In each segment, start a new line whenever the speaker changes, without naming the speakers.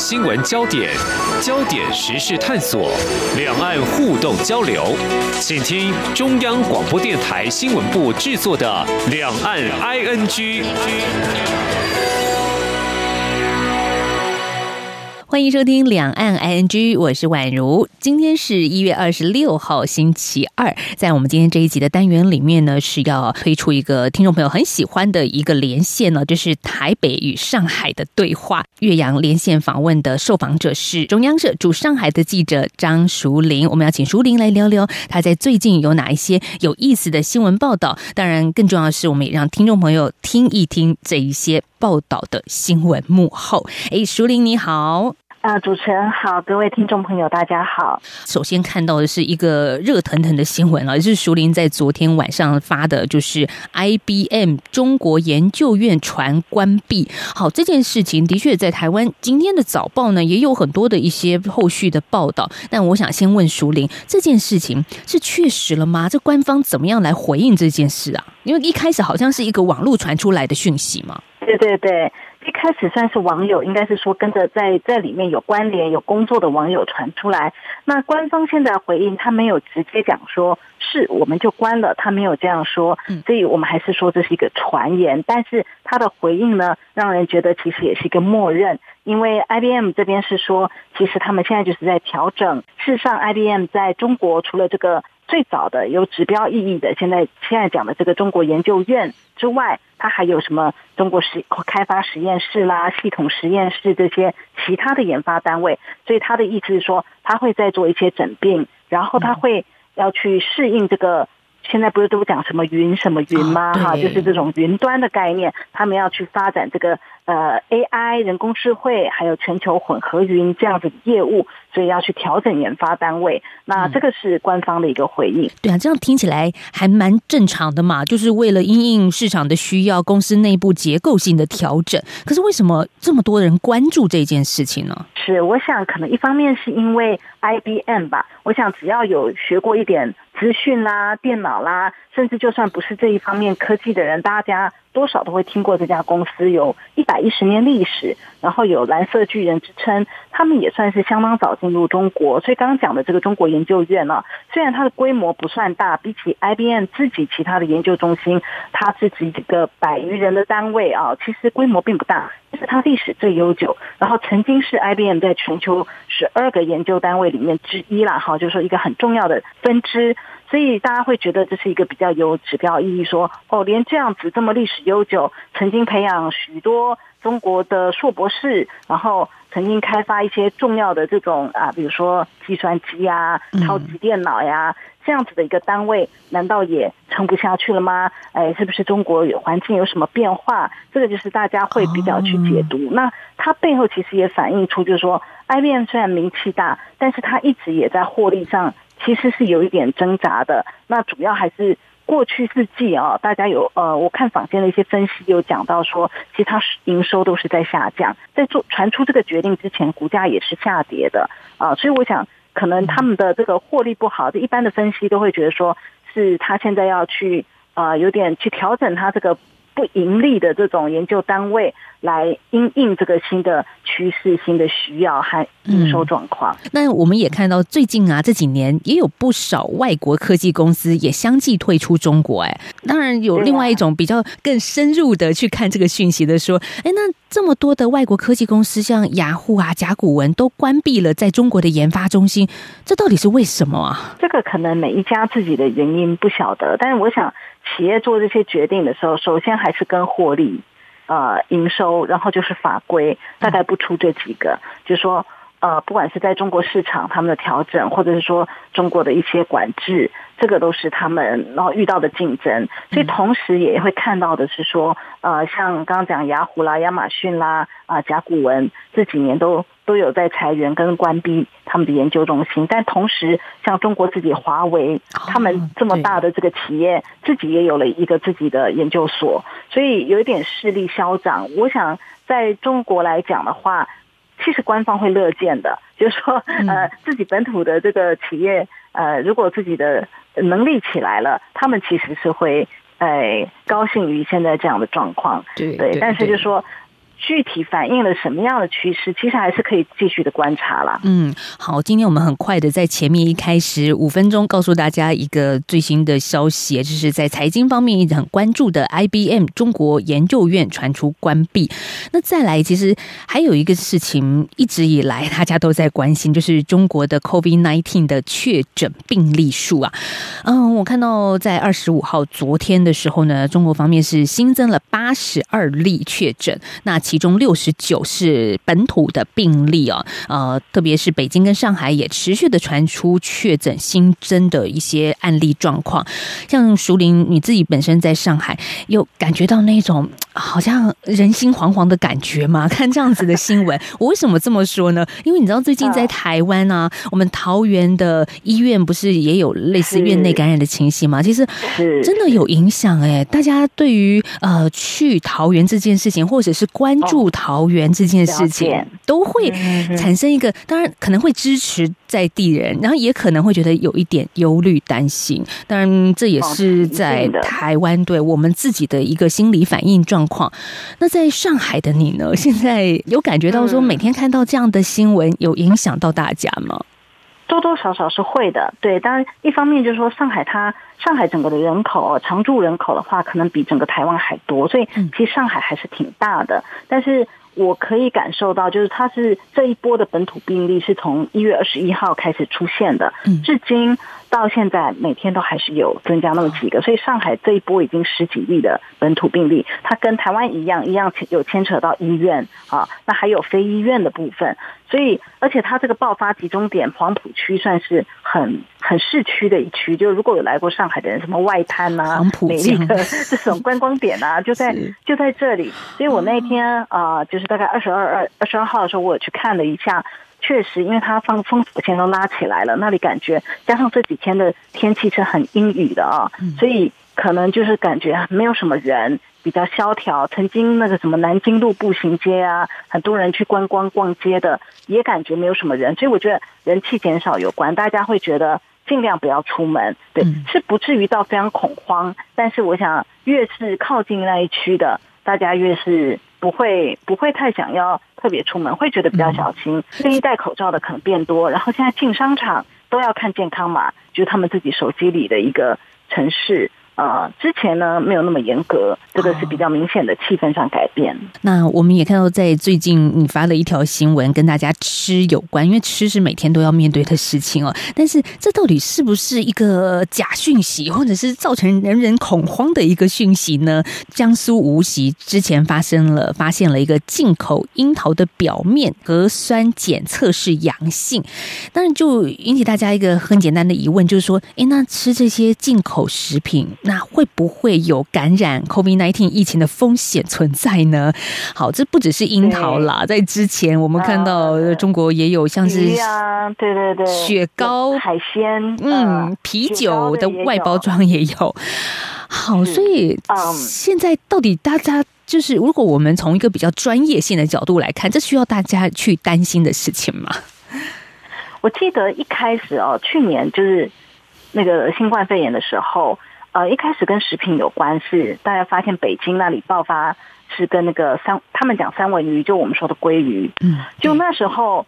新闻焦点，焦点时事探索，两岸互动交流，请听中央广播电台新闻部制作的《两岸 ING》。
欢迎收听两岸 ING，我是宛如。今天是一月二十六号，星期二。在我们今天这一集的单元里面呢，是要推出一个听众朋友很喜欢的一个连线呢，就是台北与上海的对话。岳阳连线访问的受访者是中央社驻上海的记者张淑玲。我们要请淑玲来聊聊他在最近有哪一些有意思的新闻报道。当然，更重要的是，我们也让听众朋友听一听这一些报道的新闻幕后。哎，淑玲你好。
啊，主持人好，各位听众朋友，大家好。
首先看到的是一个热腾腾的新闻啊，就是熟林在昨天晚上发的，就是 IBM 中国研究院传关闭。好，这件事情的确在台湾今天的早报呢也有很多的一些后续的报道。但我想先问熟林，这件事情是确实了吗？这官方怎么样来回应这件事啊？因为一开始好像是一个网络传出来的讯息嘛。
对对对。一开始算是网友，应该是说跟着在在里面有关联、有工作的网友传出来。那官方现在回应，他没有直接讲说是我们就关了，他没有这样说，所以我们还是说这是一个传言。但是他的回应呢，让人觉得其实也是一个默认，因为 IBM 这边是说，其实他们现在就是在调整。事实上，IBM 在中国除了这个。最早的有指标意义的，现在现在讲的这个中国研究院之外，它还有什么中国实开发实验室啦、系统实验室这些其他的研发单位。所以他的意思是说，他会再做一些诊病，然后他会要去适应这个。现在不是都讲什么云什么云吗？哈，就是这种云端的概念，他们要去发展这个呃 AI 人工智慧，还有全球混合云这样子的业务，所以要去调整研发单位。那这个是官方的一个回应。
对啊，这样听起来还蛮正常的嘛，就是为了因应市场的需要，公司内部结构性的调整。可是为什么这么多人关注这件事情呢？
是，我想可能一方面是因为 IBM 吧，我想只要有学过一点。资讯啦，电脑啦，甚至就算不是这一方面科技的人，大家多少都会听过这家公司，有一百一十年历史，然后有蓝色巨人之称，他们也算是相当早进入中国。所以刚刚讲的这个中国研究院呢，虽然它的规模不算大，比起 IBM 自己其他的研究中心，它自己这个百余人的单位啊，其实规模并不大，是它历史最悠久，然后曾经是 IBM 在全球十二个研究单位里面之一啦，哈，就是说一个很重要的分支。所以大家会觉得这是一个比较有指标意义，说哦，连这样子这么历史悠久，曾经培养许多中国的硕博士，然后曾经开发一些重要的这种啊，比如说计算机呀、超级电脑呀这样子的一个单位，难道也撑不下去了吗？哎，是不是中国有环境有什么变化？这个就是大家会比较去解读。那它背后其实也反映出，就是说，IBM 虽然名气大，但是它一直也在获利上。其实是有一点挣扎的，那主要还是过去四季啊，大家有呃，我看坊间的一些分析有讲到说，其实它营收都是在下降，在做传出这个决定之前，股价也是下跌的啊，所以我想可能他们的这个获利不好，一般的分析都会觉得说是他现在要去啊，有点去调整他这个。不盈利的这种研究单位来因应这个新的趋势、新的需要和营收状况。
那我们也看到最近啊这几年也有不少外国科技公司也相继退出中国。哎，当然有另外一种比较更深入的去看这个讯息的说，哎，那这么多的外国科技公司，像雅虎啊、甲骨文都关闭了在中国的研发中心，这到底是为什么啊？
这个可能每一家自己的原因不晓得，但是我想。企业做这些决定的时候，首先还是跟获利、呃营收，然后就是法规，大概不出这几个。就是说，呃，不管是在中国市场他们的调整，或者是说中国的一些管制，这个都是他们然后遇到的竞争。所以同时也会看到的是说，呃，像刚刚讲雅虎啦、亚马逊啦、啊甲骨文这几年都。都有在裁员跟关闭他们的研究中心，但同时像中国自己华为，他们这么大的这个企业，自己也有了一个自己的研究所，所以有一点势力消长。我想在中国来讲的话，其实官方会乐见的，就是说，呃，自己本土的这个企业，呃，如果自己的能力起来了，他们其实是会，呃，高兴于现在这样的状况。
对，
但是就说。具体反映了什么样的趋势，其实还是可以继续的观察啦。
嗯，好，今天我们很快的在前面一开始五分钟告诉大家一个最新的消息，就是在财经方面一直很关注的 IBM 中国研究院传出关闭。那再来，其实还有一个事情一直以来大家都在关心，就是中国的 COVID-19 的确诊病例数啊。嗯，我看到在二十五号昨天的时候呢，中国方面是新增了八十二例确诊，那其中六十九是本土的病例啊，呃，特别是北京跟上海也持续的传出确诊新增的一些案例状况。像熟林，你自己本身在上海，又感觉到那种好像人心惶惶的感觉嘛？看这样子的新闻，我为什么这么说呢？因为你知道最近在台湾啊，我们桃园的医院不是也有类似院内感染的情形吗？其实真的有影响哎，大家对于呃去桃园这件事情，或者是关注桃园这件事情，都会产生一个，当然可能会支持在地人，然后也可能会觉得有一点忧虑担心。当然，这也是在台湾对我们自己的一个心理反应状况。那在上海的你呢？现在有感觉到说每天看到这样的新闻，有影响到大家吗？
多多少少是会的，对。当然，一方面就是说，上海它上海整个的人口常住人口的话，可能比整个台湾还多，所以其实上海还是挺大的。但是我可以感受到，就是它是这一波的本土病例是从一月二十一号开始出现的，至今。到现在每天都还是有增加那么几个，所以上海这一波已经十几例的本土病例，它跟台湾一样，一样有牵扯到医院啊，那还有非医院的部分，所以而且它这个爆发集中点黄浦区算是很很市区的一区，就如果有来过上海的人，什么外滩啊、美丽的 这种观光点啊，就在就在这里，所以我那天啊，就是大概二十二二二十二号的时候，我去看了一下。确实，因为它放封锁线都拉起来了，那里感觉加上这几天的天气是很阴雨的啊，所以可能就是感觉没有什么人，比较萧条。曾经那个什么南京路步行街啊，很多人去观光逛街的，也感觉没有什么人。所以我觉得人气减少有关，大家会觉得尽量不要出门，对，是不至于到非常恐慌。但是我想，越是靠近那一区的，大家越是。不会不会太想要特别出门，会觉得比较小心。愿意戴口罩的可能变多，然后现在进商场都要看健康码，就是他们自己手机里的一个城市。呃，之前呢没有那么严格，这个是比较明显的气氛上改变。
那我们也看到，在最近你发了一条新闻，跟大家吃有关，因为吃是每天都要面对的事情哦。但是这到底是不是一个假讯息，或者是造成人人恐慌的一个讯息呢？江苏无锡之前发生了，发现了一个进口樱桃的表面核酸检测是阳性，当然就引起大家一个很简单的疑问，就是说，哎，那吃这些进口食品？那会不会有感染 COVID-19 疫情的风险存在呢？好，这不只是樱桃啦，在之前我们看到中国也有像是
对对对，
雪糕、
海鲜，
嗯，啤酒的外包装也有。好，所以现在到底大家就是，如果我们从一个比较专业性的角度来看，这需要大家去担心的事情吗？
我记得一开始哦，去年就是那个新冠肺炎的时候。呃，一开始跟食品有关，是大家发现北京那里爆发是跟那个三，他们讲三文鱼，就我们说的鲑鱼，嗯，就那时候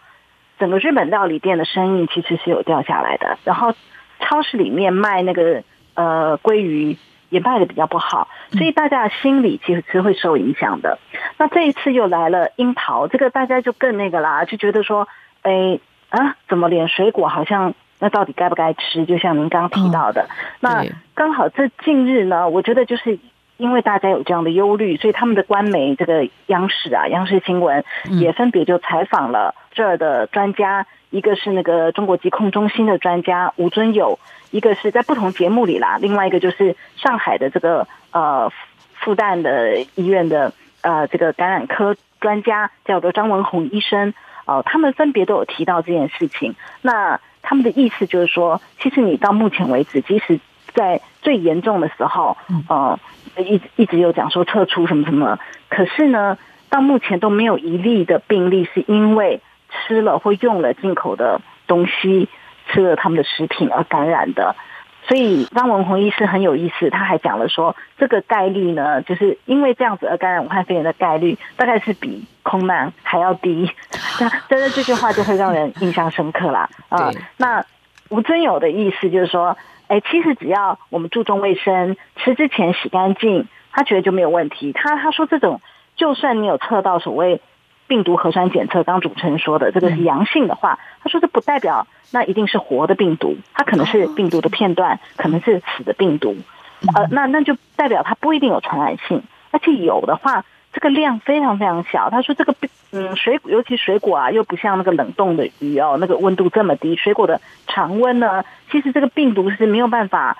整个日本料理店的生意其实是有掉下来的，然后超市里面卖那个呃鲑鱼也卖的比较不好，所以大家的心理其实是会受影响的。那这一次又来了樱桃，这个大家就更那个啦，就觉得说，哎啊，怎么连水果好像？那到底该不该吃？就像您刚刚提到的，那刚好这近日呢，我觉得就是因为大家有这样的忧虑，所以他们的官媒这个央视啊，央视新闻也分别就采访了这儿的专家，一个是那个中国疾控中心的专家吴尊友，一个是在不同节目里啦，另外一个就是上海的这个呃复旦的医院的呃这个感染科专家叫做张文宏医生，哦，他们分别都有提到这件事情，那。他们的意思就是说，其实你到目前为止，即使在最严重的时候，呃，一一直有讲说撤出什么什么，可是呢，到目前都没有一例的病例是因为吃了或用了进口的东西，吃了他们的食品而感染的。所以张文宏医师很有意思，他还讲了说，这个概率呢，就是因为这样子而感染武汉肺炎的概率，大概是比空难还要低。那真的这句话就会让人印象深刻啦。啊，那吴尊友的意思就是说，哎，其实只要我们注重卫生，吃之前洗干净，他觉得就没有问题。他他说这种，就算你有测到所谓。病毒核酸检测，刚主持人说的这个是阳性的话，他说这不代表那一定是活的病毒，它可能是病毒的片段，可能是死的病毒，呃，那那就代表它不一定有传染性，而且有的话，这个量非常非常小。他说这个嗯水尤其水果啊，又不像那个冷冻的鱼哦，那个温度这么低，水果的常温呢，其实这个病毒是没有办法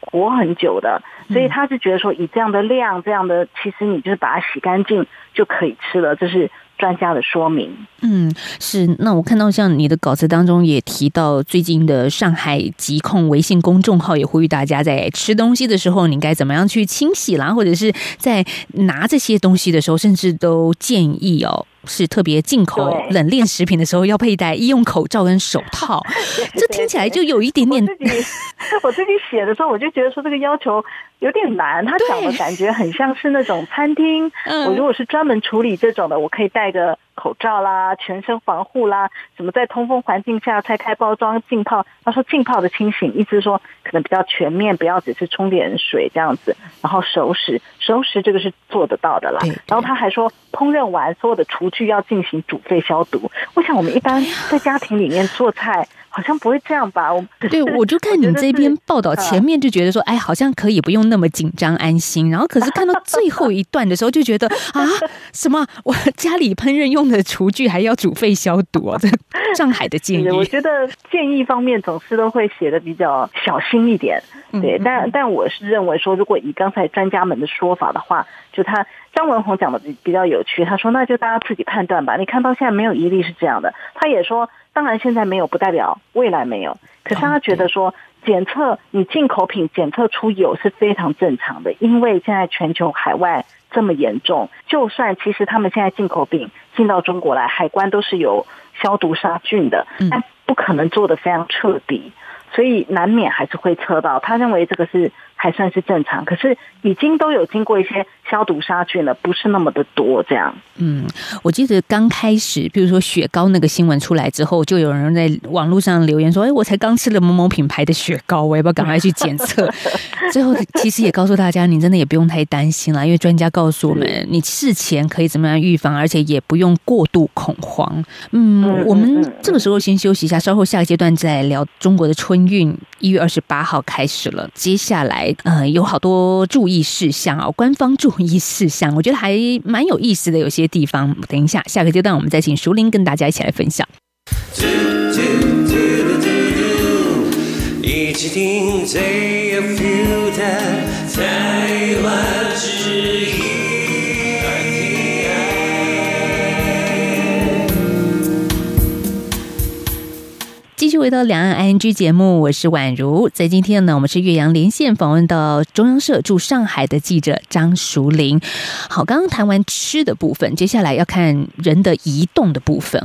活很久的，所以他是觉得说以这样的量，这样的其实你就是把它洗干净就可以吃了，这是。专家的说明，
嗯，是。那我看到像你的稿子当中也提到，最近的上海疾控微信公众号也呼吁大家在吃东西的时候，你该怎么样去清洗啦，或者是在拿这些东西的时候，甚至都建议哦。是特别进口冷链食品的时候要佩戴医用口罩跟手套，这听起来就有一点点。
我自己 我自己写的时候，我就觉得说这个要求有点难。他讲的感觉很像是那种餐厅。我如果是专门处理这种的，我可以带个。口罩啦，全身防护啦，怎么在通风环境下拆开包装浸泡？他说浸泡的清醒，意思是说可能比较全面，不要只是冲点水这样子。然后熟食，熟食这个是做得到的啦。然后他还说，烹饪完所有的厨具要进行煮沸消毒。我想我们一般在家庭里面做菜。好像不会这样吧？我
对我就看你这篇报道前面就觉得说，哎，好像可以不用那么紧张安心。然后可是看到最后一段的时候，就觉得 啊，什么我家里烹饪用的厨具还要煮沸消毒啊？这 上海的建议，
我觉得建议方面总是都会写的比较小心一点。对，但但我是认为说，如果以刚才专家们的说法的话，就他张文宏讲的比较有趣。他说，那就大家自己判断吧。你看到现在没有一例是这样的。他也说。当然，现在没有不代表未来没有。可是他觉得说，检测你进口品检测出有是非常正常的，因为现在全球海外这么严重，就算其实他们现在进口品进到中国来，海关都是有消毒杀菌的，但不可能做的非常彻底，所以难免还是会测到。他认为这个是。还算是正常，可是已经都有经过一些消毒杀菌了，不是那么的多这样。
嗯，我记得刚开始，比如说雪糕那个新闻出来之后，就有人在网络上留言说：“哎，我才刚吃了某某品牌的雪糕，我要不要赶快去检测？” 最后其实也告诉大家，你真的也不用太担心了，因为专家告诉我们，你事前可以怎么样预防，而且也不用过度恐慌。嗯，我们这个时候先休息一下，稍后下个阶段再聊中国的春运。一月二十八号开始了，接下来。呃，有好多注意事项啊，官方注意事项，我觉得还蛮有意思的。有些地方，等一下下个阶段，我们再请熟林跟大家一起来分享。一起听。回到两岸 I N G 节目，我是宛如。在今天呢，我们是岳阳连线访问到中央社驻上海的记者张淑玲。好，刚刚谈完吃的部分，接下来要看人的移动的部分。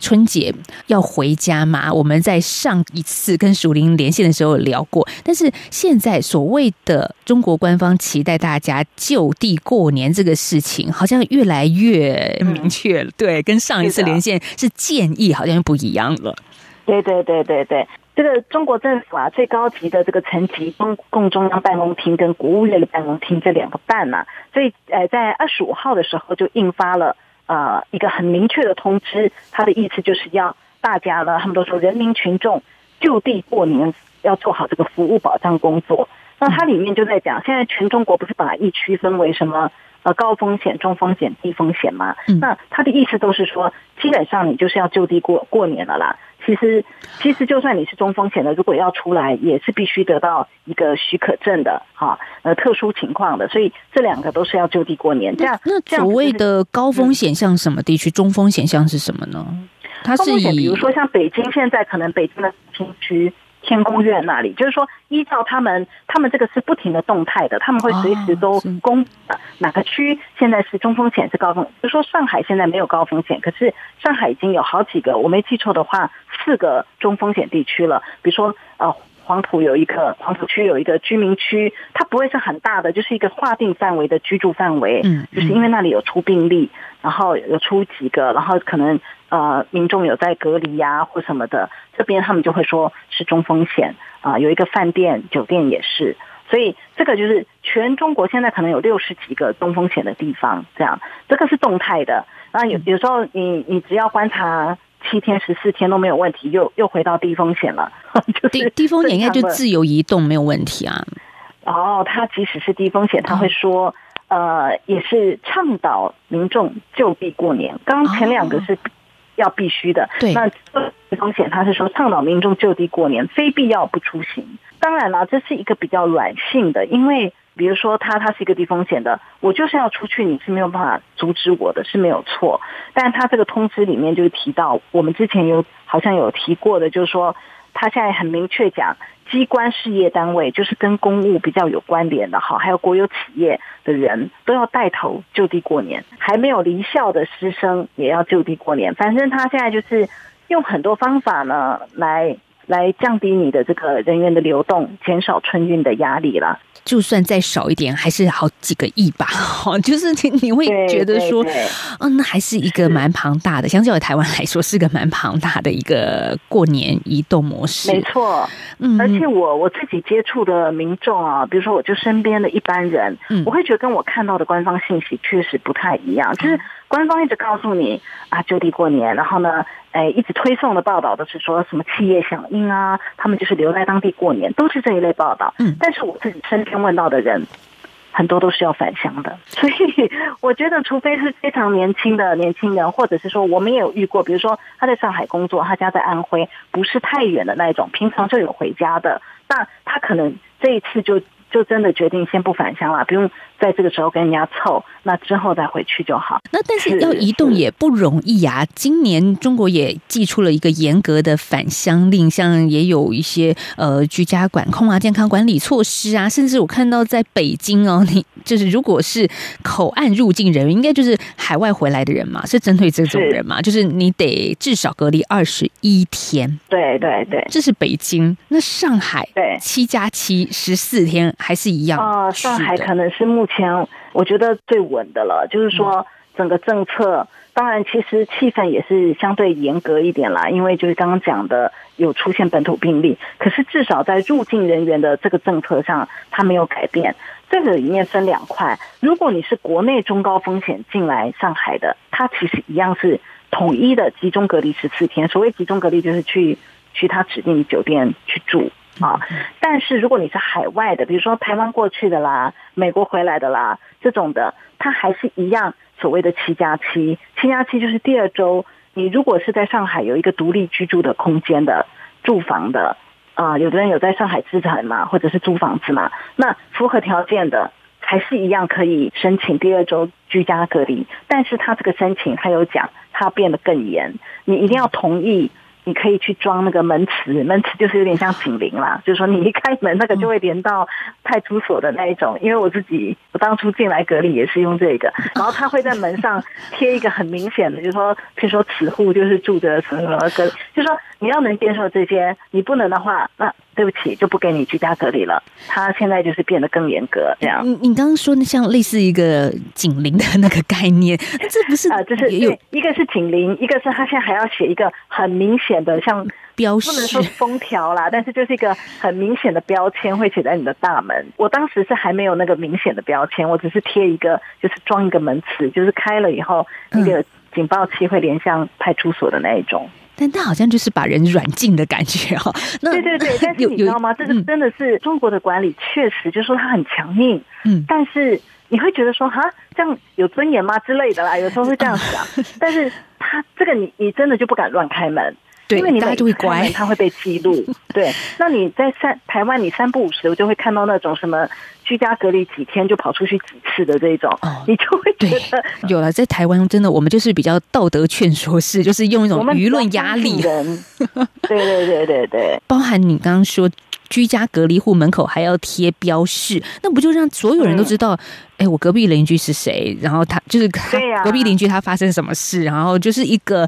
春节要回家嘛？我们在上一次跟淑玲连线的时候聊过，但是现在所谓的中国官方期待大家就地过年这个事情，好像越来越明确了。对，跟上一次连线是建议，好像不一样了。
对对对对对，这个中国政府啊，最高级的这个层级，中共中央办公厅跟国务院的办公厅这两个办嘛，所以呃，在二十五号的时候就印发了呃一个很明确的通知，他的意思就是要大家呢，他们都说人民群众就地过年要做好这个服务保障工作。那它里面就在讲，现在全中国不是把疫区分为什么？呃，高风险、中风险、低风险嘛，那他的意思都是说，基本上你就是要就地过过年了啦。其实，其实就算你是中风险的，如果要出来，也是必须得到一个许可证的，哈，呃，特殊情况的。所以这两个都是要就地过年。这样，
那所谓的高风险像什么地区？中风险像是什么呢？它是以，
比如说像北京，现在可能北京的新区。天宫院那里，就是说，依照他们，他们这个是不停的动态的，他们会随时都公哪个区现在是中风险是高风，就说上海现在没有高风险，可是上海已经有好几个，我没记错的话，四个中风险地区了，比如说呃黄埔有一个黄埔区有一个居民区，它不会是很大的，就是一个划定范围的居住范围。
嗯，
就是因为那里有出病例，然后有出几个，然后可能呃民众有在隔离呀或什么的，这边他们就会说是中风险啊、有一个饭店酒店也是。所以这个就是全中国现在可能有六十几个中风险的地方，这样这个是动态的。然后有有时候你你只要观察七天十四天都没有问题，又又回到低风险了。就是
低低风险应该就自由移动没有问题啊。
哦，他即使是低风险，他会说，呃，也是倡导民众就地过年。刚刚前两个是要必须的，
对
那低风险他是说倡导民众就地过年，非必要不出行。当然了，这是一个比较软性的，因为比如说他他是一个低风险的，我就是要出去，你是没有办法阻止我的，是没有错。但他这个通知里面就提到，我们之前有好像有提过的，就是说他现在很明确讲，机关事业单位就是跟公务比较有关联的哈，还有国有企业的人都要带头就地过年，还没有离校的师生也要就地过年。反正他现在就是用很多方法呢来。来降低你的这个人员的流动，减少春运的压力啦。
就算再少一点，还是好几个亿吧。哦，就是你你会觉得说，
对对
嗯，那还是一个蛮庞大的，相较于台湾来说，是个蛮庞大的一个过年移动模式。
没错，
嗯，
而且我我自己接触的民众啊，比如说我就身边的一般人，
嗯
我会觉得跟我看到的官方信息确实不太一样，就是官方一直告诉你啊就地过年，然后呢，哎，一直推送的报道都是说什么企业响应啊，他们就是留在当地过年，都是这一类报道。
嗯
但是我自己身边问到的人。很多都是要返乡的，所以我觉得，除非是非常年轻的年轻人，或者是说我们也有遇过，比如说他在上海工作，他家在安徽，不是太远的那一种，平常就有回家的，那他可能这一次就就真的决定先不返乡了，不用在这个时候跟人家凑，那之后再回去就好。
那但是
是
要移动也不容易啊！今年中国也寄出了一个严格的返乡令，像也有一些呃居家管控啊、健康管理措施啊，甚至我看到在北京哦，你就是如果是口岸入境人员，应该就是海外回来的人嘛，是针对这种人嘛，就是你得至少隔离二十一天，
对对对，
这是北京。那上海
对
七加七十四天还是一样
啊、
是
上海可能是目前我觉得最稳的了，就是说整个政策，当然其实气氛也是相对严格一点啦，因为就是刚刚讲的有出现本土病例，可是至少在入境人员的这个政策上，它没有改变。这个里面分两块，如果你是国内中高风险进来上海的，它其实一样是统一的集中隔离十四天。所谓集中隔离，就是去去他指定酒店去住啊。但是如果你是海外的，比如说台湾过去的啦，美国回来的啦，这种的，它还是一样所谓的七加七。七加七就是第二周，你如果是在上海有一个独立居住的空间的住房的，啊、有的人有在上海资产嘛，或者是租房子嘛，那符合条件的。还是一样可以申请第二周居家隔离，但是他这个申请他有讲，他变得更严，你一定要同意，你可以去装那个门磁，门磁就是有点像警铃啦，就是说你一开门那个就会连到派出所的那一种。因为我自己我当初进来隔离也是用这个，然后他会在门上贴一个很明显的，就是说，譬如说此户就是住着什么什么隔离，就是说你要能接受这些，你不能的话，那对不起就不给你居家隔离了。他现在就是变得更严格，这样。
你你刚刚说的像类似一个警铃的那个概念，这不是
啊，就是
也有
对，一个是警铃，一个是他现在还要写一个很明显的，像
标
不能说？封条啦，但是就是一个很明显的标签会写在你的大门。我当时是还没有那个明显的标签，我只是贴一个，就是装一个门磁，就是开了以后
嗯
那个警报器会连向派出所的那一种。
但他好像就是把人软禁的感觉哦。那
对对对，但是你知道吗？这个
嗯
真的是中国的管理，确实就是说他很强硬，
嗯
但是你会觉得说，哈，这样有尊严吗之类的啦，有时候会这样想。但是他这个你你真的就不敢乱开门，
对
因为你
大家就会乖
它会被记录。对，那你在三台湾，你三不五时，我就会看到那种什么居家隔离几天就跑出去几次的这种，
哦
你就会觉得
有了，在台湾真的我们就是比较道德劝说式，就是用一种舆论压力
人。对对对对对。
包含你刚刚说。居家隔离户门口还要贴标示，那不就让所有人都知道？哎、我隔壁邻居是谁？然后他就是他
对呀
隔壁邻居他发生什么事？然后就是一个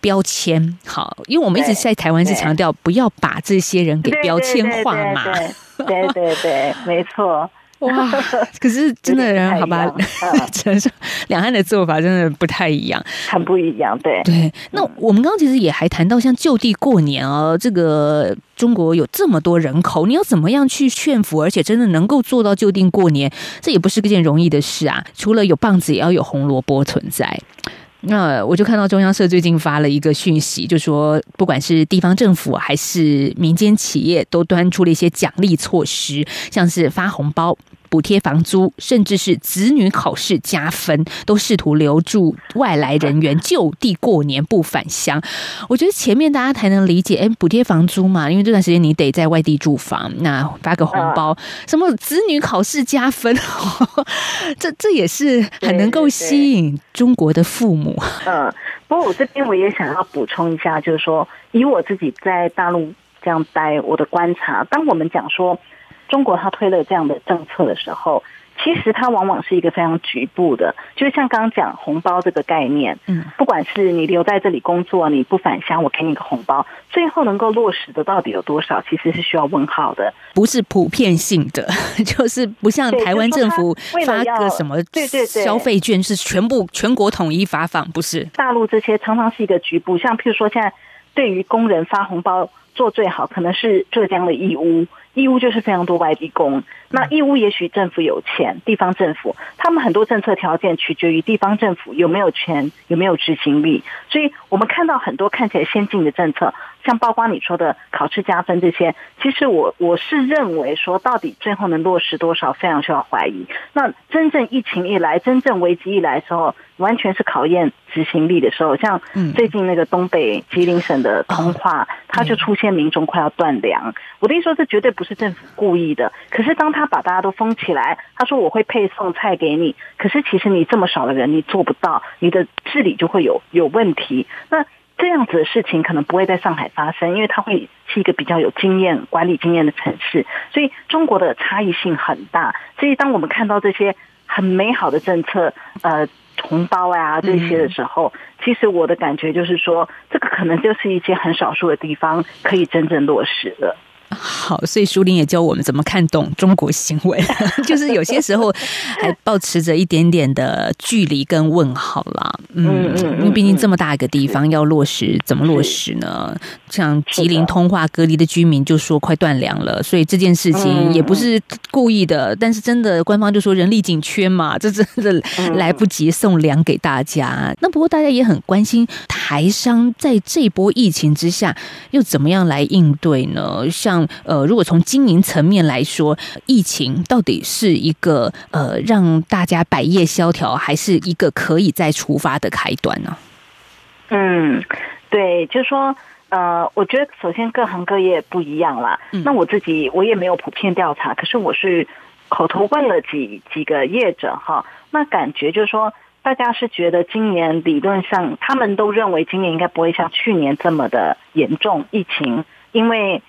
标签。好，因为我们一直在台湾是强调不要把这些人给标签化嘛。
对对对，没错。
哇！可是真的人好吧？承受 两岸的做法真的不太一样，
很不一样。对
对，那我们刚刚其实也还谈到像就地过年哦，这个中国有这么多人口，你要怎么样去劝服，而且真的能够做到就地过年，这也不是件容易的事啊。除了有棒子，也要有红萝卜存在。那我就看到中央社最近发了一个讯息，就说不管是地方政府还是民间企业，都端出了一些奖励措施，像是发红包。补贴房租，甚至是子女考试加分，都试图留住外来人员就地过年不返乡。我觉得前面大家才能理解，哎，补贴房租嘛，因为这段时间你得在外地住房，那发个红包，什么子女考试加分，这这也是很能够吸引中国的父母。
嗯，不过我这边我也想要补充一下，就是说，以我自己在大陆这样待，我的观察，当我们讲说。中国他推了这样的政策的时候，其实它往往是一个非常局部的，就是像刚刚讲红包这个概念，嗯，不管是你留在这里工作，你不返乡，我给你个红包，最后能够落实的到底有多少，其实是需要问号的，
不是普遍性的，就是不像台湾政府发个什么对对对。消费券是全部全国统一发放，不是？
大陆这些常常是一个局部，像譬如说现在对于工人发红包做最好，可能是浙江的义乌。义乌就是非常多外地工，那义乌也许政府有钱，地方政府他们很多政策条件取决于地方政府有没有钱，有没有执行力，所以我们看到很多看起来先进的政策。像包括你说的考试加分这些，其实我我是认为说，到底最后能落实多少，非常需要怀疑。那真正疫情一来，真正危机一来的时候，完全是考验执行力的时候。像最近那个东北吉林省的通化，它就出现民众快要断粮。我的意思说，这绝对不是政府故意的。可是当他把大家都封起来，他说我会配送菜给你，可是其实你这么少的人，你做不到，你的治理就会有有问题。那这样子的事情可能不会在上海发生，因为它会是一个比较有经验管理经验的城市，所以中国的差异性很大。所以当我们看到这些很美好的政策，呃，红包啊这些的时候，其实我的感觉就是说，这个可能就是一些很少数的地方可以真正落实的。
好，所以书林也教我们怎么看懂中国新闻，就是有些时候还保持着一点点的距离跟问号啦。嗯嗯，因为毕竟这么大一个地方要落实，怎么落实呢？像吉林通化隔离的居民就说快断粮了，所以这件事情也不是故意的，但是真的官方就说人力紧缺嘛，这真的来不及送粮给大家。那不过大家也很关心台商在这波疫情之下又怎么样来应对呢？像呃，如果从经营层面来说，疫情到底是一个呃让大家百业萧条，还是一个可以再出发的开端呢？
嗯，对，就是说，呃，我觉得首先各行各业不一样啦。那我自己我也没有普遍调查，可是我是口头问了几几个业者哈，那感觉就是说，大家是觉得今年理论上他们都认为今年应该不会像去年这么的严重疫情，因为。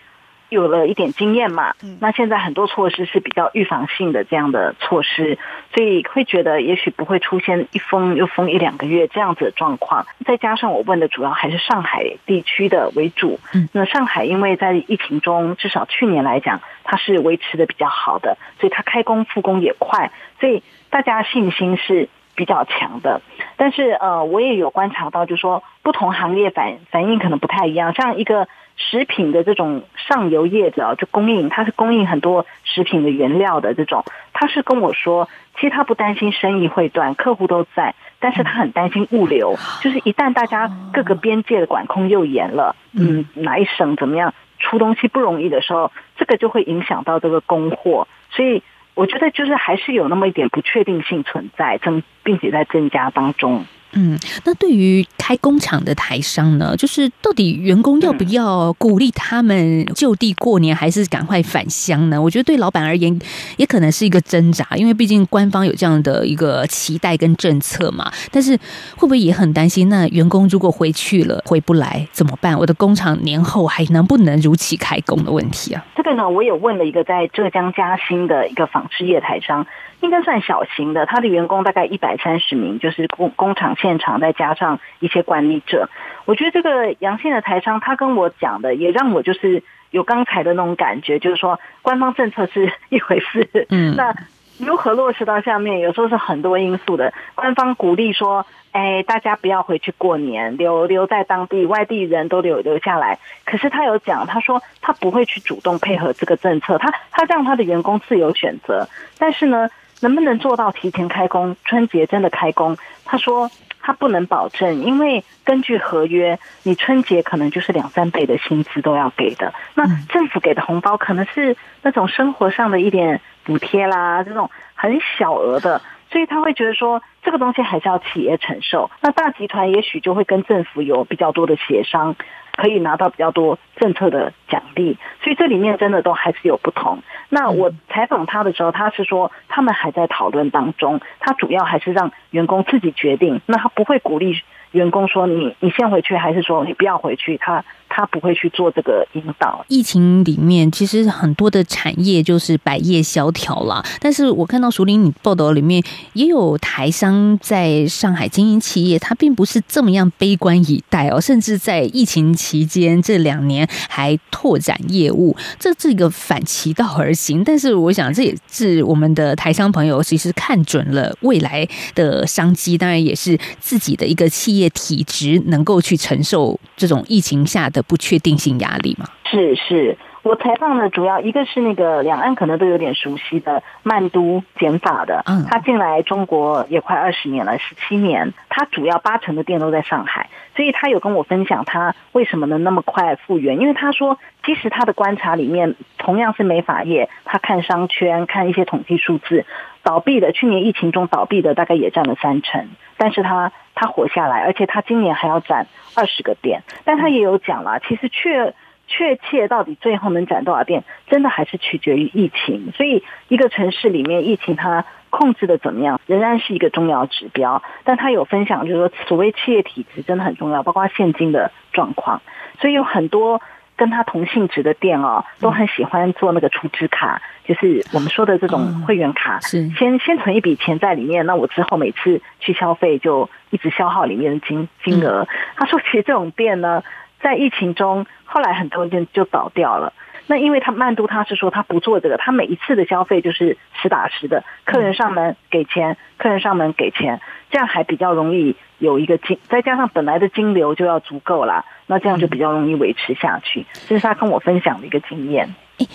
有了一点经验嘛，那现在很多措施是比较预防性的这样的措施，所以会觉得也许不会出现一封又封一两个月这样子的状况。再加上我问的主要还是上海地区的为主，那上海因为在疫情中，至少去年来讲，它是维持的比较好的，所以它开工复工也快，所以大家信心是比较强的。但是呃，我也有观察到，就是说不同行业反反应可能不太一样，像一个。食品的这种上游业者就供应，他是供应很多食品的原料的这种，他是跟我说，其实他不担心生意会断，客户都在，但是他很担心物流，就是一旦大家各个边界的管控又严了，嗯，哪一省怎么样出东西不容易的时候，这个就会影响到这个供货，所以我觉得就是还是有那么一点不确定性存在，增并且在增加当中。
嗯，那对于开工厂的台商呢，就是到底员工要不要鼓励他们就地过年，还是赶快返乡呢？我觉得对老板而言，也可能是一个挣扎，因为毕竟官方有这样的一个期待跟政策嘛。但是会不会也很担心？那员工如果回去了回不来怎么办？我的工厂年后还能不能如期开工的问题啊？
这个呢，我有问了一个在浙江嘉兴的一个纺织业台商。应该算小型的，他的员工大概一百三十名，就是工工厂现场再加上一些管理者。我觉得这个阳性的台商，他跟我讲的也让我就是有刚才的那种感觉，就是说官方政策是 一回事，
嗯，
那如何落实到下面，有时候是很多因素的。官方鼓励说，哎，大家不要回去过年，留留在当地，外地人都留留下来。可是他有讲，他说他不会去主动配合这个政策，他他让他的员工自由选择。但是呢，能不能做到提前开工，春节真的开工？他说。他不能保证，因为根据合约，你春节可能就是两三倍的薪资都要给的。那政府给的红包可能是那种生活上的一点补贴啦，这种很小额的，所以他会觉得说这个东西还是要企业承受。那大集团也许就会跟政府有比较多的协商。可以拿到比较多政策的奖励，所以这里面真的都还是有不同。那我采访他的时候，他是说他们还在讨论当中，他主要还是让员工自己决定，那他不会鼓励。员工说：“你你先回去，还是说你不要回去？”他他不会去做这个引导。
疫情里面，其实很多的产业就是百业萧条了。但是我看到熟林你报道里面也有台商在上海经营企业，他并不是这么样悲观以待哦，甚至在疫情期间这两年还拓展业务，这是一个反其道而行。但是我想，这也是我们的台商朋友其实看准了未来的商机，当然也是自己的一个企业。体质能够去承受这种疫情下的不确定性压力吗？
是是，我采访的主要一个是那个两岸可能都有点熟悉的曼都减法的，嗯，他进来中国也快二十年了，十七年，他主要八成的店都在上海，所以他有跟我分享他为什么能那么快复原，因为他说，其实他的观察里面同样是美发业，他看商圈，看一些统计数字，倒闭的去年疫情中倒闭的大概也占了三成，但是他。他活下来，而且他今年还要攒二十个店，但他也有讲了，其实确确切到底最后能攒多少店，真的还是取决于疫情。所以一个城市里面疫情它控制的怎么样，仍然是一个重要指标。但他有分享，就是说所谓企业体质真的很重要，包括现金的状况。所以有很多。跟他同性质的店哦，都很喜欢做那个储值卡，就是我们说的这种会员卡，
是
先先存一笔钱在里面，那我之后每次去消费就一直消耗里面的金金额。他说，其实这种店呢，在疫情中后来很多店就倒掉了。那因为他曼都他是说他不做这个，他每一次的消费就是实打实的，客人上门给钱，客人上门给钱，这样还比较容易有一个金，再加上本来的金流就要足够了。那这样就比较容易维持下去，这是他跟我分享的一个经验。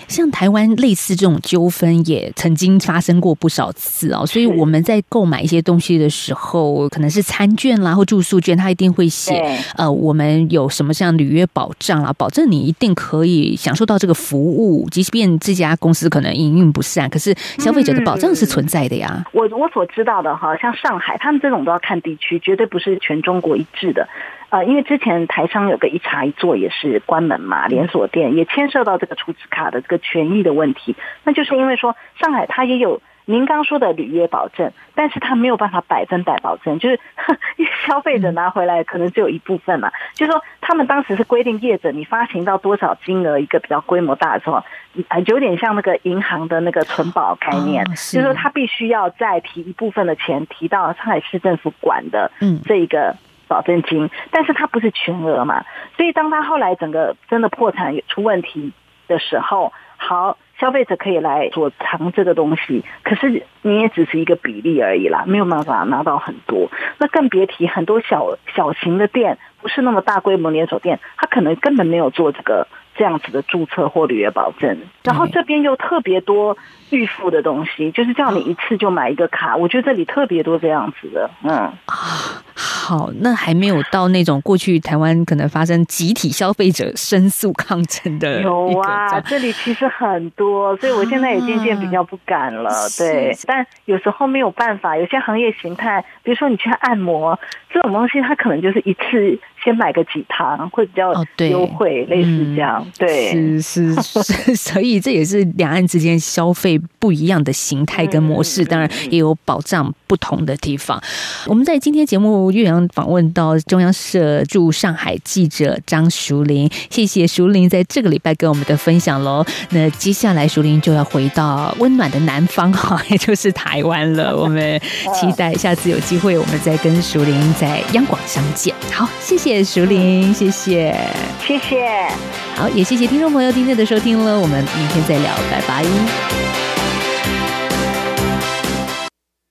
像台湾类似这种纠纷也曾经发生过不少次哦，所以我们在购买一些东西的时候，可能是餐券啦或住宿券，它一定会写呃，我们有什么像履约保障啦，保证你一定可以享受到这个服务，即便这家公司可能营运不善，可是消费者的保障是存在的呀。
我我所知道的哈，像上海，他们这种都要看地区，绝对不是全中国一致的。呃，因为之前台商有个一茶一做也是关门嘛，连锁店也牵涉到这个储值卡的这个权益的问题，那就是因为说上海它也有您刚说的履约保证，但是它没有办法百分百保证，就是消费者拿回来可能只有一部分嘛，就是说他们当时是规定业者你发行到多少金额一个比较规模大的时候，啊，有点像那个银行的那个存保概念，就是说他必须要再提一部分的钱提到上海市政府管的这一个。保证金，但是它不是全额嘛，所以当他后来整个真的破产出问题的时候，好，消费者可以来躲藏这个东西，可是你也只是一个比例而已啦，没有办法拿到很多，那更别提很多小小型的店，不是那么大规模连锁店，他可能根本没有做这个。这样子的注册或履约保证，然后这边又特别多预付的东西，就是叫你一次就买一个卡。我觉得这里特别多这样子的，嗯
啊，好，那还没有到那种过去台湾可能发生集体消费者申诉抗争的。
有啊，这里其实很多，所以我现在也渐渐比较不敢了。对，但有时候没有办法，有些行业形态，比如说你去按摩这种东西，它可能就是一次。先买个几堂会比较优惠，类似这样，对，
是是是，所以这也是两岸之间消费不一样的形态跟模式，当然也有保障不同的地方。我们在今天节目岳阳访问到中央社驻上海记者张淑玲，谢谢淑玲在这个礼拜跟我们的分享喽。那接下来淑玲就要回到温暖的南方哈，也 就是台湾了。我们期待下次有机会，我们再跟淑玲在央广相见。好，谢谢谢淑玲，谢谢，
谢谢。
好，也谢谢听众朋友今天的收听了，我们明天再聊，拜拜。